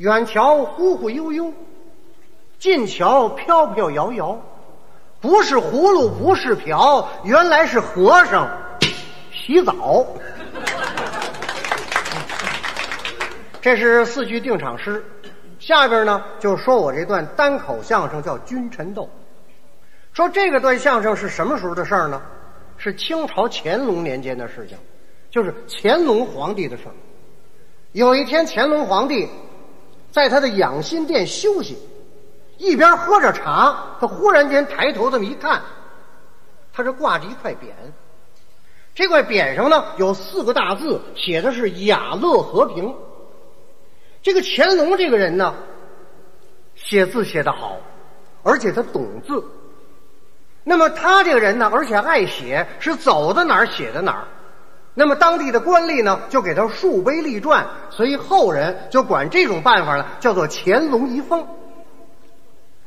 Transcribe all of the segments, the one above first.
远瞧忽忽悠悠，近瞧飘飘摇摇，不是葫芦不是瓢，原来是和尚洗澡。这是四句定场诗，下边呢就说我这段单口相声叫《君臣斗》。说这个段相声是什么时候的事儿呢？是清朝乾隆年间的事情，就是乾隆皇帝的事儿。有一天，乾隆皇帝在他的养心殿休息，一边喝着茶，他忽然间抬头这么一看，他这挂着一块匾，这块匾上呢有四个大字，写的是“雅乐和平”。这个乾隆这个人呢，写字写得好，而且他懂字。那么他这个人呢，而且爱写，是走到哪儿写到哪儿。那么当地的官吏呢，就给他竖碑立传，所以后人就管这种办法呢叫做乾隆遗风。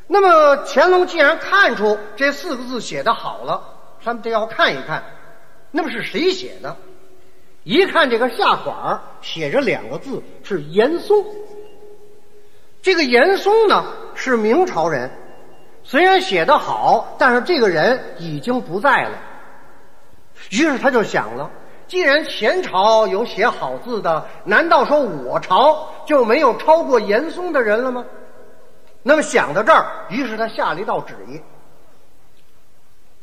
那么乾隆既然看出这四个字写的好了，他们得要看一看，那么是谁写的？一看这个下款写着两个字，是严嵩。这个严嵩呢是明朝人，虽然写的好，但是这个人已经不在了。于是他就想了。既然前朝有写好字的，难道说我朝就没有超过严嵩的人了吗？那么想到这儿，于是他下了一道旨意，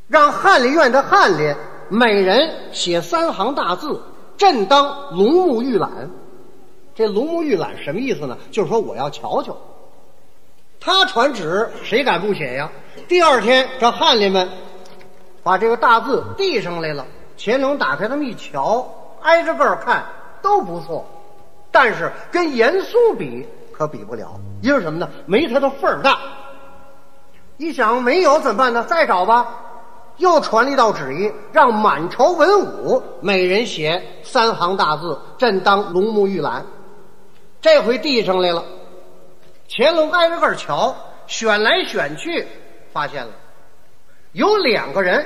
让翰林院的翰林每人写三行大字，朕当龙目预览。这龙目预览什么意思呢？就是说我要瞧瞧。他传旨，谁敢不写呀？第二天，这翰林们把这个大字递上来了。乾隆打开这么一瞧，挨着个儿看都不错，但是跟严嵩比可比不了，因为什么呢？没他的份儿大。一想没有怎么办呢？再找吧。又传了一道旨意，让满朝文武每人写三行大字：“朕当龙目玉览。”这回递上来了，乾隆挨着个儿瞧，选来选去，发现了有两个人。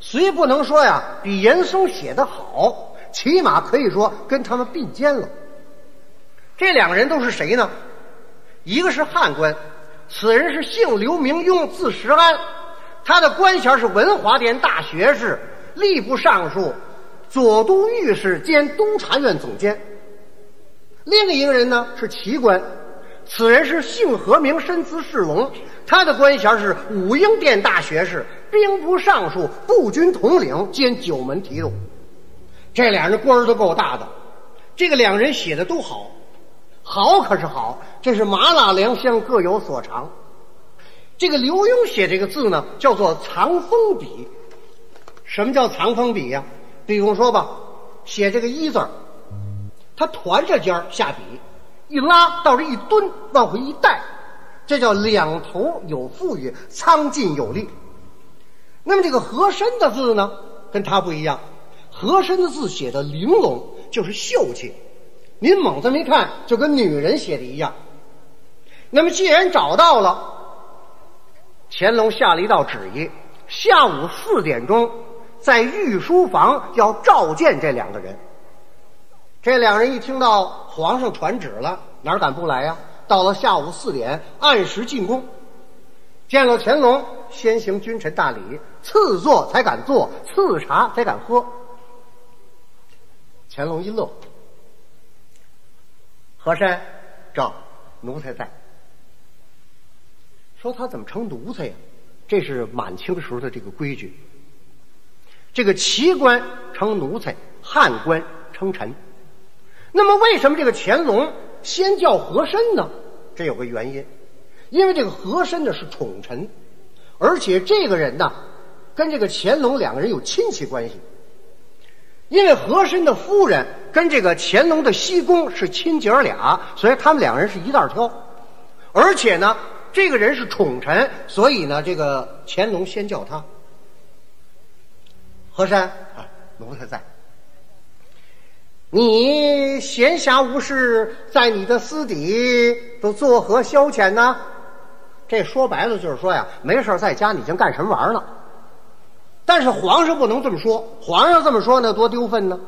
虽不能说呀比严嵩写的好，起码可以说跟他们并肩了。这两个人都是谁呢？一个是汉官，此人是姓刘名雍，字石安，他的官衔是文华殿大学士、吏部尚书、左都御史兼督察院总监。另一个人呢是奇官，此人是姓何名，身姿世龙，他的官衔是武英殿大学士。兵部尚书、步军统领兼九门提督，这俩人官儿都够大的。这个两人写的都好，好可是好，这是麻辣良乡各有所长。这个刘墉写这个字呢，叫做藏锋笔。什么叫藏锋笔呀？比如说吧，写这个一字他团着尖下笔，一拉到这一蹲，往回一带，这叫两头有富裕，苍劲有力。那么这个和珅的字呢，跟他不一样。和珅的字写的玲珑，就是秀气。您猛这么一看，就跟女人写的一样。那么既然找到了，乾隆下了一道旨意，下午四点钟在御书房要召见这两个人。这两人一听到皇上传旨了，哪敢不来呀？到了下午四点，按时进宫。见了乾隆，先行君臣大礼，赐座才敢坐，赐茶才敢喝。乾隆一乐，和珅，这奴才在。说他怎么成奴才呀？这是满清时候的这个规矩。这个齐官称奴才，汉官称臣。那么为什么这个乾隆先叫和珅呢？这有个原因。因为这个和珅呢是宠臣，而且这个人呢跟这个乾隆两个人有亲戚关系。因为和珅的夫人跟这个乾隆的西宫是亲姐儿俩，所以他们两个人是一道挑。而且呢，这个人是宠臣，所以呢，这个乾隆先叫他和珅啊，奴才在。你闲暇无事，在你的私底都作何消遣呢？这说白了就是说呀，没事在家你净干什么玩儿呢？但是皇上不能这么说，皇上这么说那多丢份呢。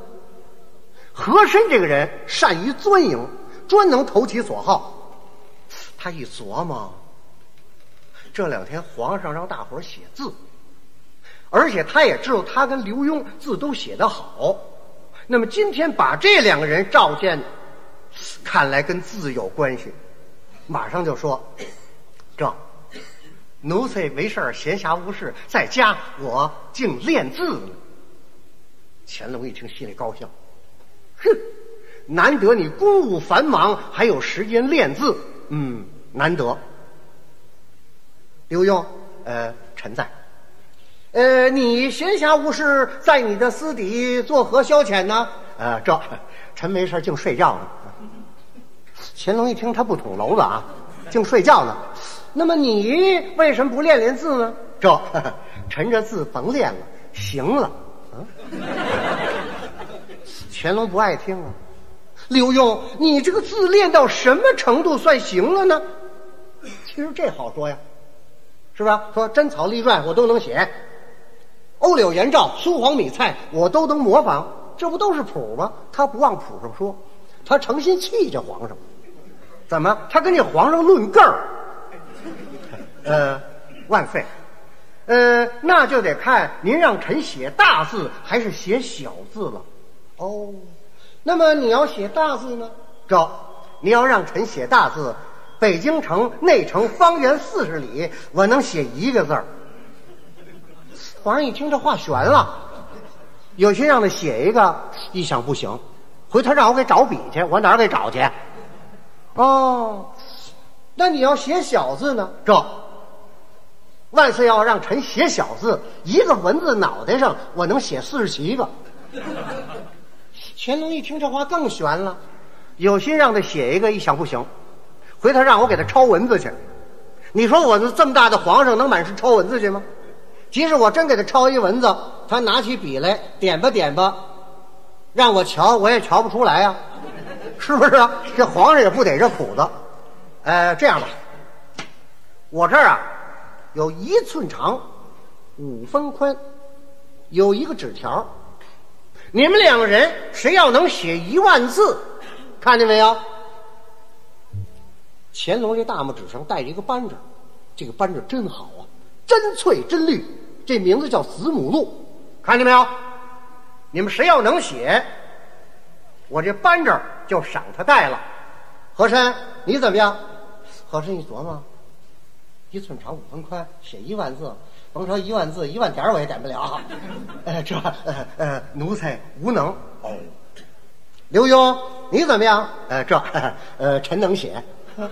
和珅这个人善于钻营，专能投其所好。他一琢磨，这两天皇上让大伙写字，而且他也知道他跟刘墉字都写得好，那么今天把这两个人召见，看来跟字有关系，马上就说：“这奴才没事闲暇无事，在家我竟练字呢。”乾隆一听，心里高兴，哼，难得你公务繁忙，还有时间练字，嗯，难得。刘墉，呃，臣在。呃，你闲暇无事，在你的私底作何消遣呢？呃，这臣没事净睡觉呢。乾隆一听，他不捅娄子啊，净睡觉呢。那么你为什么不练练字呢？这臣这字甭练了，行了。乾隆不爱听啊，刘墉，你这个字练到什么程度算行了呢？其实这好说呀，是吧？说真草隶篆我都能写，欧柳颜照、苏黄米蔡我都能模仿，这不都是谱吗？他不往谱上说，他诚心气这皇上，怎么？他跟这皇上论个儿？呃，万岁。呃，那就得看您让臣写大字还是写小字了。哦，那么你要写大字呢？这，你要让臣写大字，北京城内城方圆四十里，我能写一个字儿。皇上一听这话悬了，有心让他写一个，一想不行，回头让我给找笔去，我哪儿给找去？哦，那你要写小字呢？这。万岁要让臣写小字，一个文字脑袋上我能写四十七个。乾隆一听这话更悬了，有心让他写一个，一想不行，回头让我给他抄文字去。你说我这么大的皇上能满是抄文字去吗？即使我真给他抄一文字，他拿起笔来点吧点吧，让我瞧我也瞧不出来呀，是不是啊？这皇上也不得这苦子。呃，这样吧，我这儿啊。有一寸长，五分宽，有一个纸条。你们两个人谁要能写一万字，看见没有？乾隆这大拇指上戴着一个扳指，这个扳指真好啊，真翠真绿。这名字叫子母鹿，看见没有？你们谁要能写，我这扳指就赏他带了。和珅，你怎么样？和珅一琢磨。一寸长五分宽，写一万字，甭说一万字，一万点我也点不了。呃，这呃呃，奴才无能。哦，刘墉，你怎么样？呃，这呃，臣能写。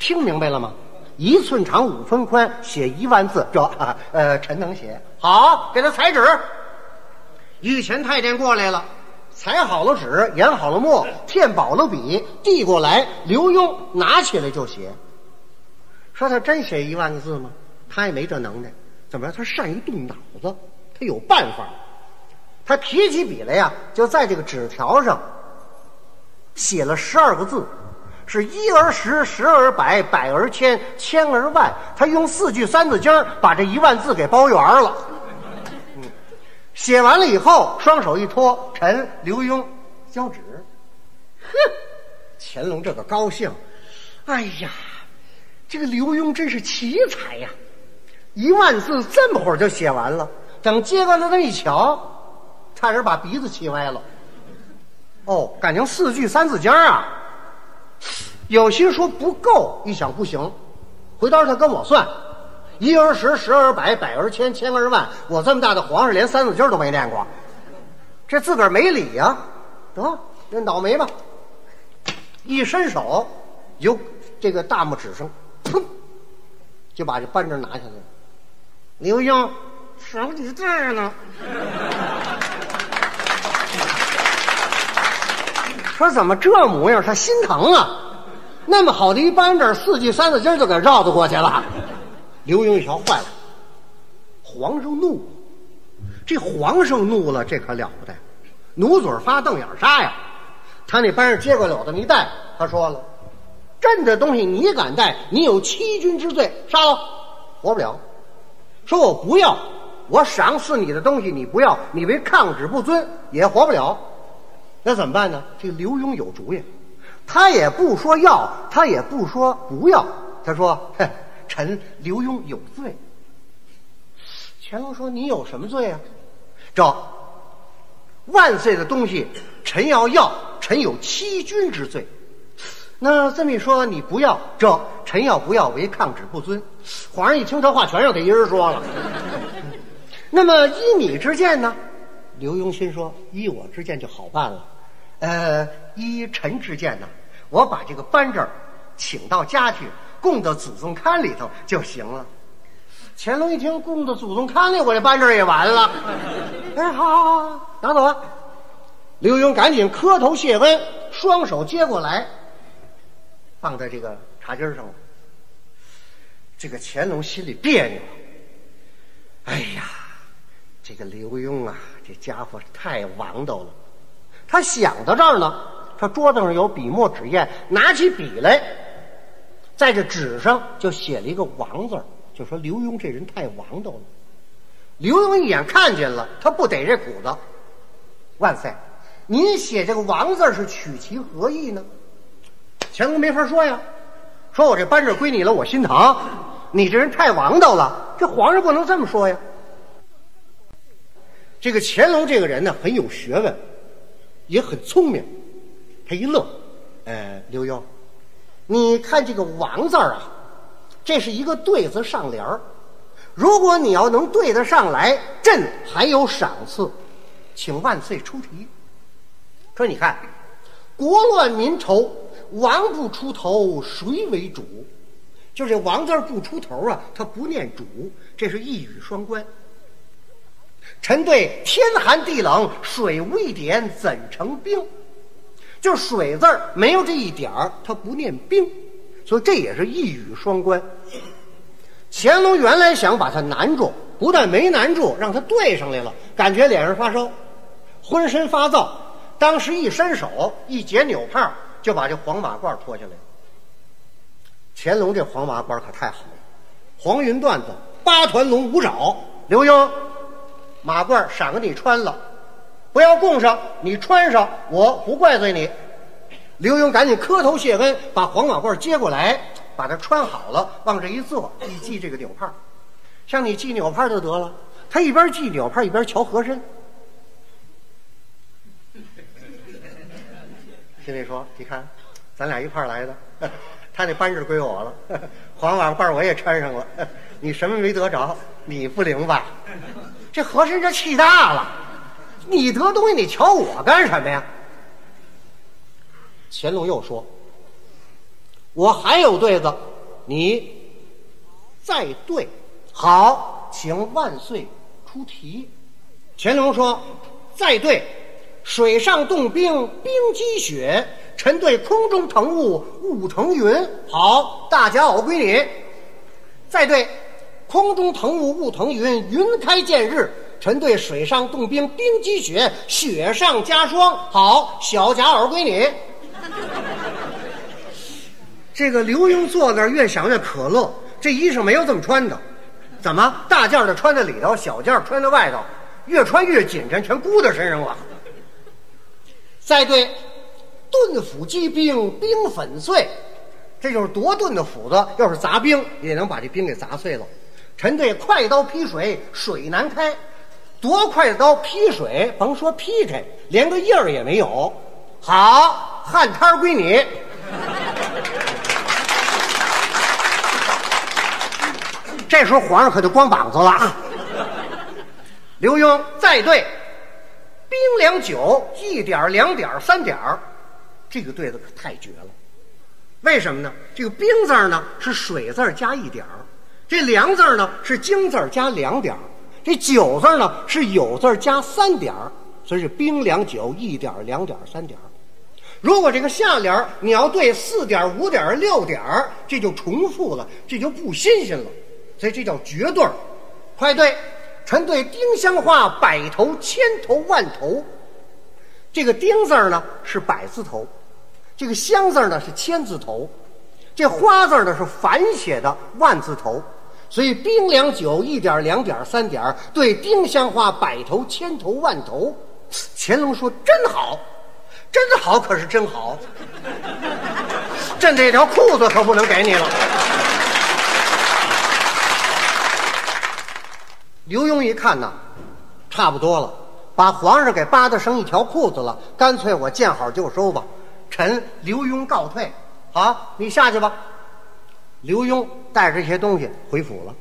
听明白了吗？一寸长五分宽，写一万字，这呃，臣能写。好，给他裁纸。御前太监过来了，裁好了纸，研好了墨，添饱了笔，递过来。刘墉拿起来就写。说他真写一万个字吗？他也没这能耐。怎么着？他善于动脑子，他有办法。他提起笔来呀，就在这个纸条上写了十二个字，是一而十，十而百，百而千，千而万。他用四句三字经把这一万字给包圆了。写完了以后，双手一托，臣刘墉交旨。哼，乾隆这个高兴，哎呀！这个刘墉真是奇才呀！一万字这么会儿就写完了。等接过来这么一瞧，差点把鼻子气歪了。哦，感情四句三字经啊！有心说不够，一想不行，回头他跟我算，一而十，十而百，百而千，千而万。我这么大的皇上，连三字经都没念过，这自个儿没理呀！得，认倒霉吧。一伸手，由这个大拇指上。砰！就把这扳指拿下来了。刘墉少几字呢？说怎么这模样？他心疼啊！那么好的一扳指，四句三字经就给绕子过去了。刘墉一瞧，坏了！皇上怒，这皇上怒了，这可了不得！努嘴发瞪眼杀呀！他那扳指接过了，这么一带，他说了。朕的东西你敢带？你有欺君之罪，杀了，活不了。说我不要，我赏赐你的东西你不要，你为抗旨不遵，也活不了。那怎么办呢？这个刘墉有主意，他也不说要，他也不说不要，他说：“臣刘墉有罪。”乾隆说：“你有什么罪啊？”这万岁的东西，臣要要，臣有欺君之罪。那这么一说，你不要这，臣要不要为抗旨不遵？皇上一听这话，全让他一人说了。那么依你之见呢？刘墉心说：依我之见就好办了。呃，依臣之见呢，我把这个扳指请到家去，供到祖宗龛里头就行了。乾隆一听，供到祖宗龛里，我这扳指也完了。哎，好好好，拿走吧。刘墉赶紧磕头谢恩，双手接过来。放在这个茶几上了。这个乾隆心里别扭。哎呀，这个刘墉啊，这家伙太王道了。他想到这儿呢，他桌子上有笔墨纸砚，拿起笔来，在这纸上就写了一个“王”字就说刘墉这人太王道了。刘墉一眼看见了，他不得这苦子。万岁，您写这个“王”字是取其何意呢？乾隆没法说呀，说我这班子归你了，我心疼。你这人太王道了，这皇上不能这么说呀。这个乾隆这个人呢，很有学问，也很聪明。他一乐，呃，刘墉，你看这个“王”字啊，这是一个对子上联儿。如果你要能对得上来，朕还有赏赐，请万岁出题。说你看，国乱民仇。王不出头，谁为主？就这“王”字不出头啊，他不念主，这是一语双关。臣对天寒地冷，水无一点，怎成冰？就水字没有这一点儿，他不念冰，所以这也是一语双关。乾隆原来想把他难住，不但没难住，让他对上来了，感觉脸上发烧，浑身发燥，当时一伸手一解纽帕。就把这黄马褂脱下来。乾隆这黄马褂可太好了，黄云缎子，八团龙五爪。刘墉，马褂赏给你穿了，不要供上，你穿上，我不怪罪你。刘墉赶紧磕头谢恩，把黄马褂接过来，把它穿好了，往这一坐，一系这个纽帕，像你系纽帕就得了。他一边系纽帕一边瞧和珅。心里说：“你看，咱俩一块来的，他那扳指归我了，黄马褂我也穿上了，你什么没得着？你不灵吧？这和珅这气大了，你得东西你瞧我干什么呀？”乾隆又说：“我还有对子，你再对。好，请万岁出题。”乾隆说：“再对。”水上冻冰，冰积雪；臣对空中腾雾，雾腾云。好，大家我，归你。再对，空中腾雾，雾腾云，云开见日；臣对水上冻冰，冰积雪，雪上加霜。好，小贾耳归你。这个刘墉坐那儿，越想越可乐。这衣裳没有这么穿的，怎么大件的穿在里头，小件穿在外头，越穿越紧身，全箍在身上了。再对，钝斧击冰，冰粉碎，这就是多钝的斧子，要是砸冰也能把这冰给砸碎了。臣对快刀劈水，水难开，多快刀劈水，甭说劈开，连个印儿也没有。好，旱摊归你。这时候皇上可就光膀子了啊。刘墉再对。冰凉酒一点两点三点这个对子可太绝了。为什么呢？这个冰字呢是水字加一点这凉字呢是京字加两点这酒字呢是有字加三点所以是冰凉酒一点两点三点如果这个下联你要对四点五点六点这就重复了，这就不新鲜了，所以这叫绝对快对。臣对丁香花百头千头万头，这个丁字呢是百字头，这个香字呢是千字头，这花字呢是反写的万字头，所以冰凉酒一点两点三点对丁香花百头千头万头，乾隆说真好，真好可是真好。朕这条裤子可不能给你了。刘墉一看呐，差不多了，把皇上给扒的剩一条裤子了，干脆我见好就收吧。臣刘墉告退，好，你下去吧。刘墉带着这些东西回府了。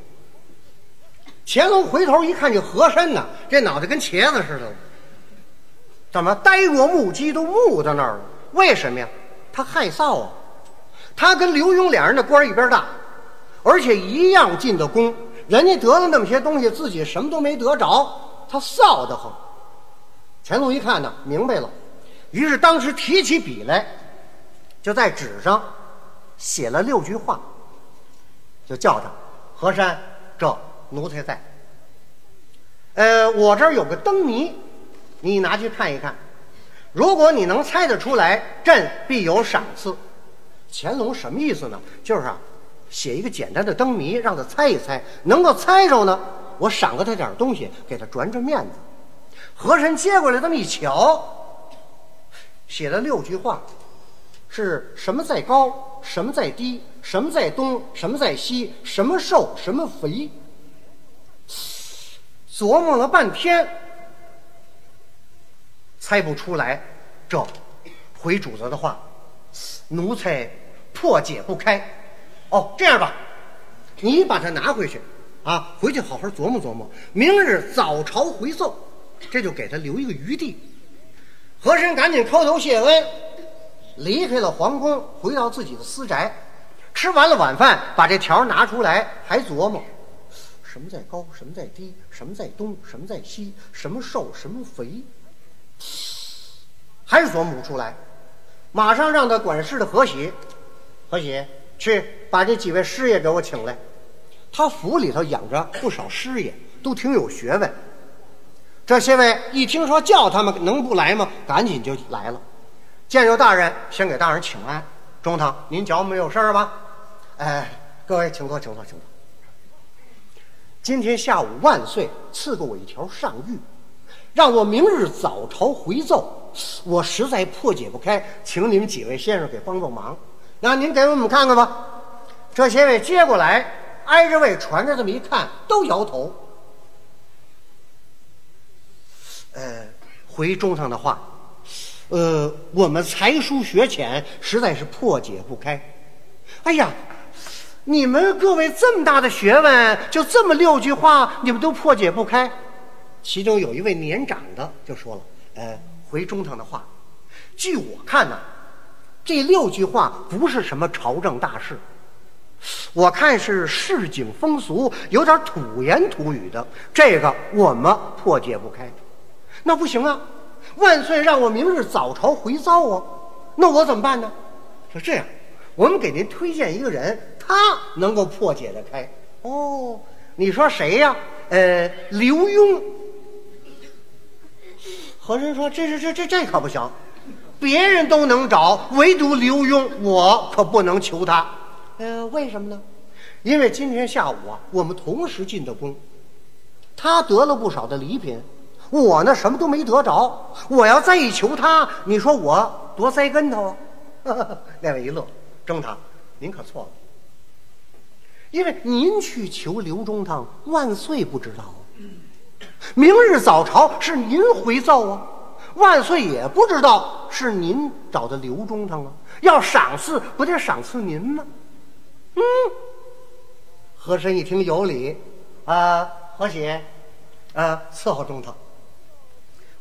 乾隆回头一看，这和珅呢，这脑袋跟茄子似的，怎么呆若木鸡，都木在那儿了？为什么呀？他害臊啊！他跟刘墉俩人的官一边大，而且一样进的宫。人家得了那么些东西，自己什么都没得着，他臊得慌。乾隆一看呢，明白了，于是当时提起笔来，就在纸上写了六句话，就叫他和珅，这奴才在。呃，我这儿有个灯谜，你拿去看一看。如果你能猜得出来，朕必有赏赐。乾隆什么意思呢？就是啊。写一个简单的灯谜，让他猜一猜，能够猜着呢，我赏给他点东西，给他转转面子。和珅接过来这么一瞧，写了六句话，是什么在高，什么在低，什么在东，什么在西，什么瘦，什么肥。琢磨了半天，猜不出来，这回主子的话，奴才破解不开。哦，这样吧，你把它拿回去，啊，回去好好琢磨琢磨，明日早朝回奏，这就给他留一个余地。和珅赶紧叩头谢恩，离开了皇宫，回到自己的私宅，吃完了晚饭，把这条拿出来，还琢磨，什么在高，什么在低，什么在东，什么在西，什么瘦，什么肥，还是琢磨不出来，马上让他管事的何喜，何喜。去把这几位师爷给我请来，他府里头养着不少师爷，都挺有学问。这些位一听说叫他们，能不来吗？赶紧就来了。见着大人，先给大人请安。中堂，您脚没有事儿吧？哎，各位请坐，请坐，请坐。今天下午万岁赐给我一条上谕，让我明日早朝回奏，我实在破解不开，请你们几位先生给帮帮忙。那您给我们看看吧，这些位接过来，挨着位传着这么一看，都摇头。呃，回中堂的话，呃，我们才疏学浅，实在是破解不开。哎呀，你们各位这么大的学问，就这么六句话，你们都破解不开。其中有一位年长的就说了：“呃，回中堂的话，据我看呢。”这六句话不是什么朝政大事，我看是市井风俗，有点土言土语的，这个我们破解不开。那不行啊！万岁让我明日早朝回奏啊，那我怎么办呢？说这样，我们给您推荐一个人，他能够破解得开。哦，你说谁呀？呃，刘墉。和珅说：“这这这这这可不行。”别人都能找，唯独刘墉，我可不能求他。呃，为什么呢？因为今天下午啊，我们同时进的宫，他得了不少的礼品，我呢什么都没得着。我要再一求他，你说我多栽跟头啊？那位一乐，中堂，您可错了。因为您去求刘中堂，万岁不知道啊。明日早朝是您回奏啊。万岁也不知道是您找的刘中堂啊，要赏赐不得赏赐您吗？嗯，和珅一听有理，啊，和喜，啊，伺候中堂。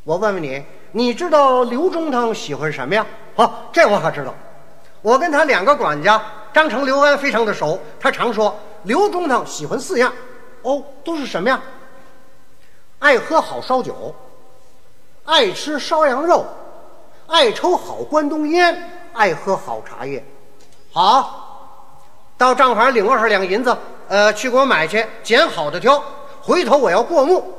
我问问你，你知道刘中堂喜欢什么呀？好，这我可知道，我跟他两个管家张成、刘安非常的熟，他常说刘中堂喜欢四样，哦，都是什么呀？爱喝好烧酒。爱吃烧羊肉，爱抽好关东烟，爱喝好茶叶。好，到账房领二十两银子，呃，去给我买去，拣好的挑。回头我要过目。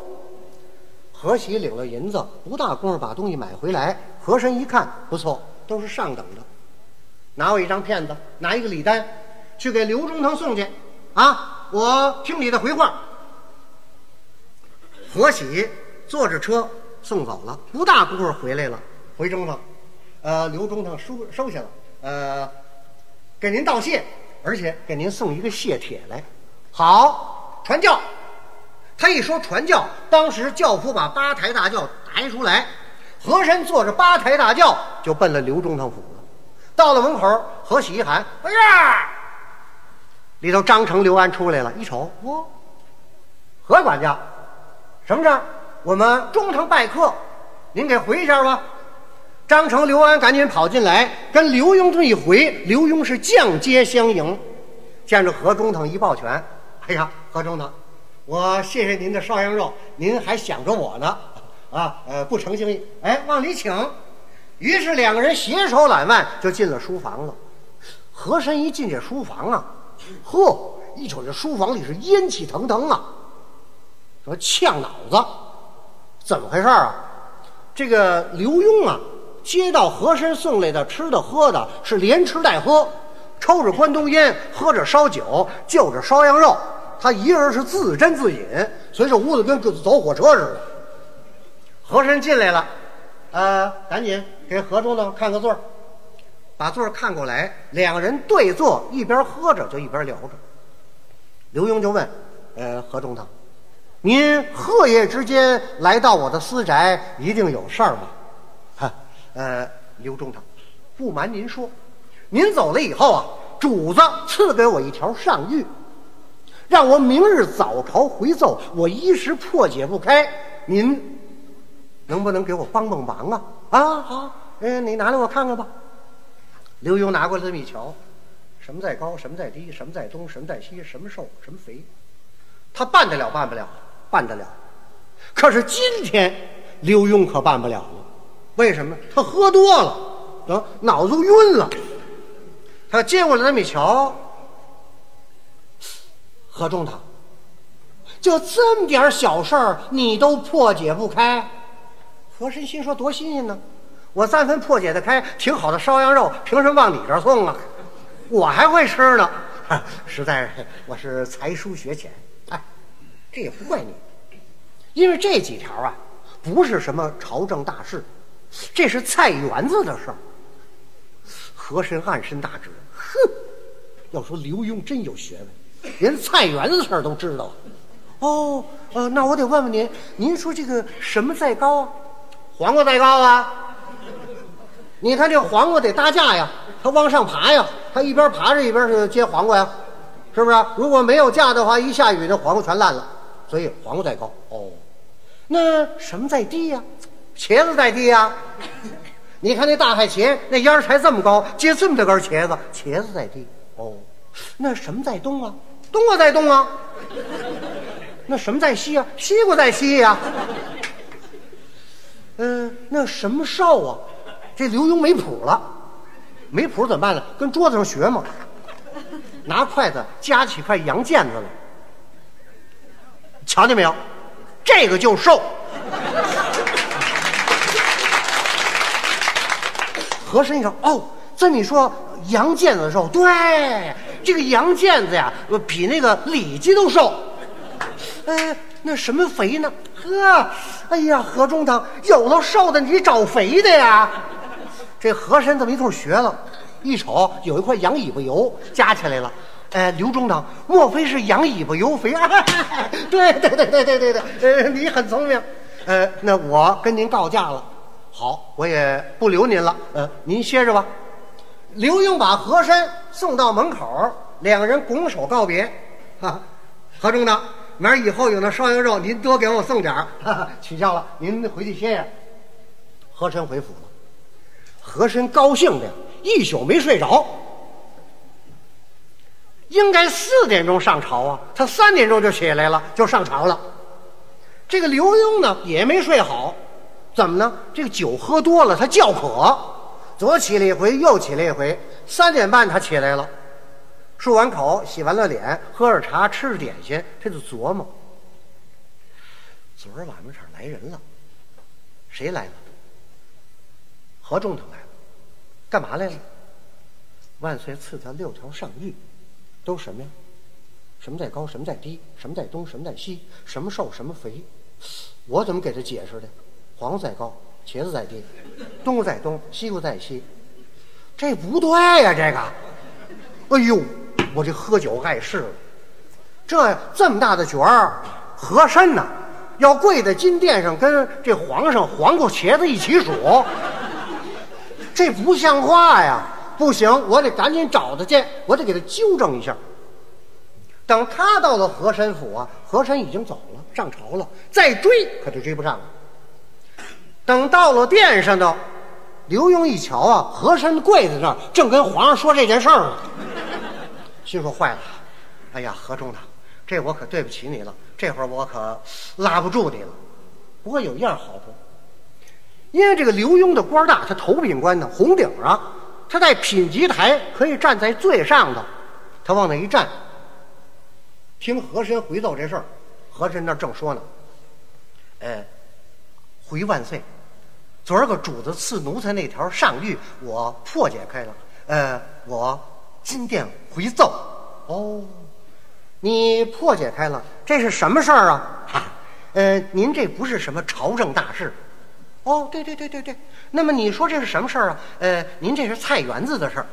和喜领了银子，不大功夫把东西买回来。和珅一看，不错，都是上等的。拿我一张片子，拿一个礼单，去给刘中堂送去。啊，我听你的回话。和喜坐着车。送走了，不大功夫回来了，回中堂，呃，刘中堂收收下了，呃，给您道谢，而且给您送一个谢帖来。好，传教。他一说传教，当时教父把八抬大轿抬出来，和珅坐着八抬大轿就奔了刘中堂府了。到了门口，何喜一喊：“哎呀！”里头张成、刘安出来了，一瞅，哦，何管家，什么事儿？我们中堂拜客，您给回一下吧。张成、刘安赶紧跑进来，跟刘墉这一回，刘墉是降阶相迎，见着何中堂一抱拳，哎呀，何中堂，我谢谢您的烧羊肉，您还想着我呢，啊，呃，不成敬意，哎，往里请。于是两个人携手揽腕就进了书房了。和珅一进这书房啊，呵，一瞅这书房里是烟气腾腾啊，说呛脑子，怎么回事啊？这个刘墉啊。接到和珅送来的吃的喝的，是连吃带喝，抽着关东烟，喝着烧酒，就着烧羊肉，他一人是自斟自饮，所以这屋子跟走火车似的。和珅进来了，呃，赶紧给何中呢看个座儿把座儿看过来，两人对坐，一边喝着就一边聊着。刘墉就问，呃，何中堂，您鹤夜之间来到我的私宅，一定有事儿吧？呃，刘中堂，不瞒您说，您走了以后啊，主子赐给我一条上谕，让我明日早朝回奏，我一时破解不开，您能不能给我帮帮忙啊？啊，好，嗯，你拿来我看看吧。刘墉拿过来这么一瞧，什么在高，什么在低，什么在东，什么在西，什么瘦，什么肥，他办得了，办不了，办得了。可是今天刘墉可办不了了。为什么？他喝多了，啊脑子晕了。他接过来这么一瞧，何中堂，就这么点小事儿，你都破解不开。和珅心说：多新鲜呢！我三分破解得开，挺好的烧羊肉，凭什么往你这儿送啊？我还会吃呢。实在我是才疏学浅，哎，这也不怪你，因为这几条啊，不是什么朝政大事。这是菜园子的事儿。和珅暗身大指，哼！要说刘墉真有学问，连菜园子事儿都知道。哦，呃，那我得问问您，您说这个什么在高啊？黄瓜在高啊！你看这黄瓜得搭架呀，它往上爬呀，它一边爬着一边是接黄瓜呀，是不是？如果没有架的话，一下雨，这黄瓜全烂了。所以黄瓜在高。哦，那什么在低呀？茄子在地呀，你看那大海茄，那烟儿才这么高，结这么大根茄子，茄子在地。那什么在东啊？冬瓜在东啊。那什么在西啊？西瓜在西呀。嗯，那什么少啊？这刘墉没谱了，没谱怎么办呢？跟桌子上学嘛，拿筷子夹起块羊腱子来，瞧见没有？这个就瘦。和珅一说：“哦，这么说，羊腱子瘦，对，这个羊腱子呀，比那个里脊都瘦。哎，那什么肥呢？呵，哎呀，何中堂，有了瘦的，你找肥的呀。这和珅这么一通学了，一瞅有一块羊尾巴油夹起来了。哎，刘中堂，莫非是羊尾巴油肥？对对对对对对对，呃，你很聪明。呃，那我跟您告假了。”好，我也不留您了。呃，您歇着吧。刘墉把和珅送到门口，两个人拱手告别。哈，何中呢，明儿以后有那烧羊肉，您多给我送点儿。取消了，您回去歇歇。和珅回府了。和珅高兴的一宿没睡着。应该四点钟上朝啊，他三点钟就起来了，就上朝了。这个刘墉呢，也没睡好。怎么呢？这个酒喝多了，他叫渴，左起了一回，右起了一回。三点半他起来了，漱完口，洗完了脸，喝着茶，吃着点心，他就琢磨：昨儿晚上这儿来人了，谁来了？何中堂来了，干嘛来了？万岁赐他六条上谕，都什么呀？什么在高，什么在低，什么在东，什么在西，什么瘦，什么肥？我怎么给他解释的？黄在高，茄子在低，东在东，西又在西，这不对呀！这个，哎呦，我这喝酒碍事了。这这么大的角儿，和珅呐，要跪在金殿上跟这皇上黄瓜茄子一起数，这不像话呀！不行，我得赶紧找他去，我得给他纠正一下。等他到了和珅府啊，和珅已经走了，上朝了，再追可就追不上了。等到了殿上头，刘墉一瞧啊，和珅跪在那儿，正跟皇上说这件事儿呢，心说坏了，哎呀，和中堂，这我可对不起你了，这会儿我可拉不住你了。不过有一样好处，因为这个刘墉的官大，他头品官呢，红顶上，他在品级台可以站在最上头，他往那一站。听和珅回奏这事儿，和珅那正说呢。呃，回万岁，昨儿个主子赐奴才那条上谕，我破解开了。呃，我今殿回奏。哦，你破解开了，这是什么事儿啊？哈，呃，您这不是什么朝政大事。哦，对对对对对。那么你说这是什么事儿啊？呃，您这是菜园子的事儿。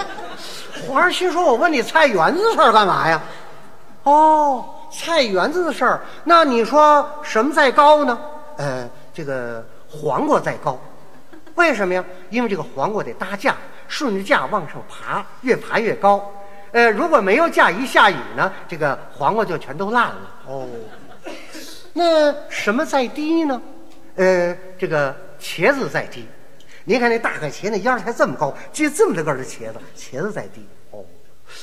皇上心说：“我问你菜园子的事儿干嘛呀？”哦，菜园子的事儿，那你说什么在高呢？呃，这个黄瓜再高，为什么呀？因为这个黄瓜得搭架，顺着架往上爬，越爬越高。呃，如果没有架，一下雨呢，这个黄瓜就全都烂了。哦，那什么在低呢？呃，这个茄子在低。您看那大海茄，那秧才这么高，就这么大个的茄子，茄子在低。哦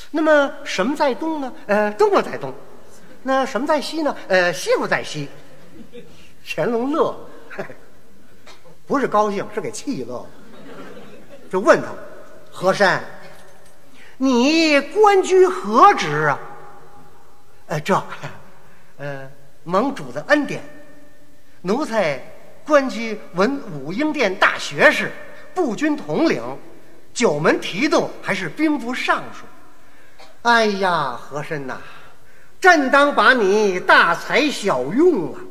那么什么在东呢？呃，东瓜在东。那什么在西呢？呃，西瓜在西。乾隆乐，不是高兴，是给气乐了。就问他，和珅，你官居何职啊？呃，这，呃，蒙主的恩典，奴才官居文武英殿大学士，步军统领，九门提督，还是兵部尚书。哎呀，和珅呐，朕当把你大材小用啊！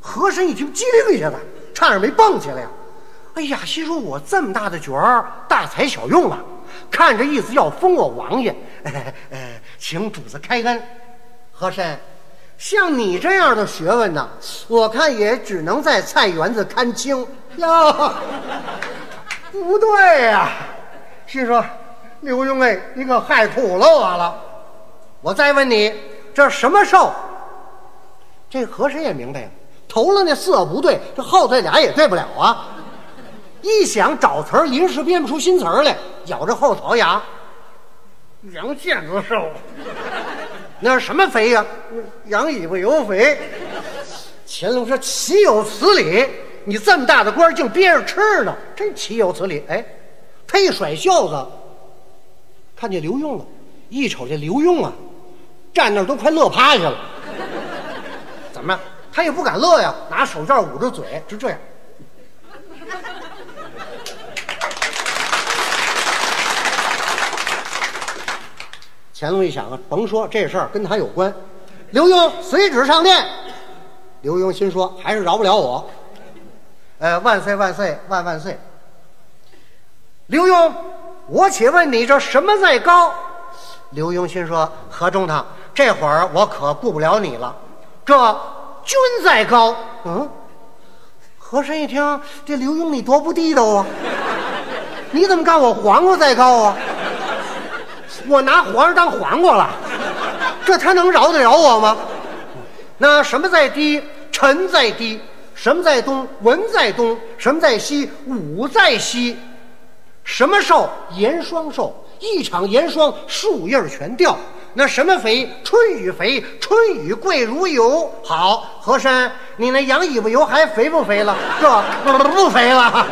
和珅一听，机灵一下子，差点没蹦起来呀！哎呀，心说我这么大的角儿，大材小用啊！看这意思要封我王爷，呃，请主子开恩。和珅，像你这样的学问呢，我看也只能在菜园子看清呀。不对呀，心说。刘墉哎，你可害苦了我了！我再问你，这什么寿？这和珅也明白呀，头了那四不对，这后头俩也对不了啊！一想找词儿，临时编不出新词儿来，咬着后槽牙。羊腱子瘦，那是什么肥呀？羊尾巴油肥。乾隆说：“岂有此理！你这么大的官，竟憋着吃呢，真岂有此理！”哎，他一甩袖子。看见刘墉了，一瞅这刘墉啊，站那儿都快乐趴下了。怎么？他也不敢乐呀，拿手绢捂着嘴，就这样。乾隆一想啊，甭说这事儿跟他有关。刘墉随旨上殿。刘墉心说，还是饶不了我。呃，万岁万岁万万岁！刘墉。我且问你，这什么在高？刘墉心说：“何中堂，这会儿我可顾不了你了。这君在高。”嗯，和珅一听，这刘墉你多不地道啊！你怎么干我黄瓜在高啊？我拿皇上当黄瓜了，这他能饶得了我吗？那什么在低？臣在低。什么在东？文在东。什么在西？武在西。什么寿？严霜寿，一场严霜，树叶全掉。那什么肥？春雨肥，春雨贵如油。好，和珅，你那羊尾巴油还肥不肥了？这不肥了。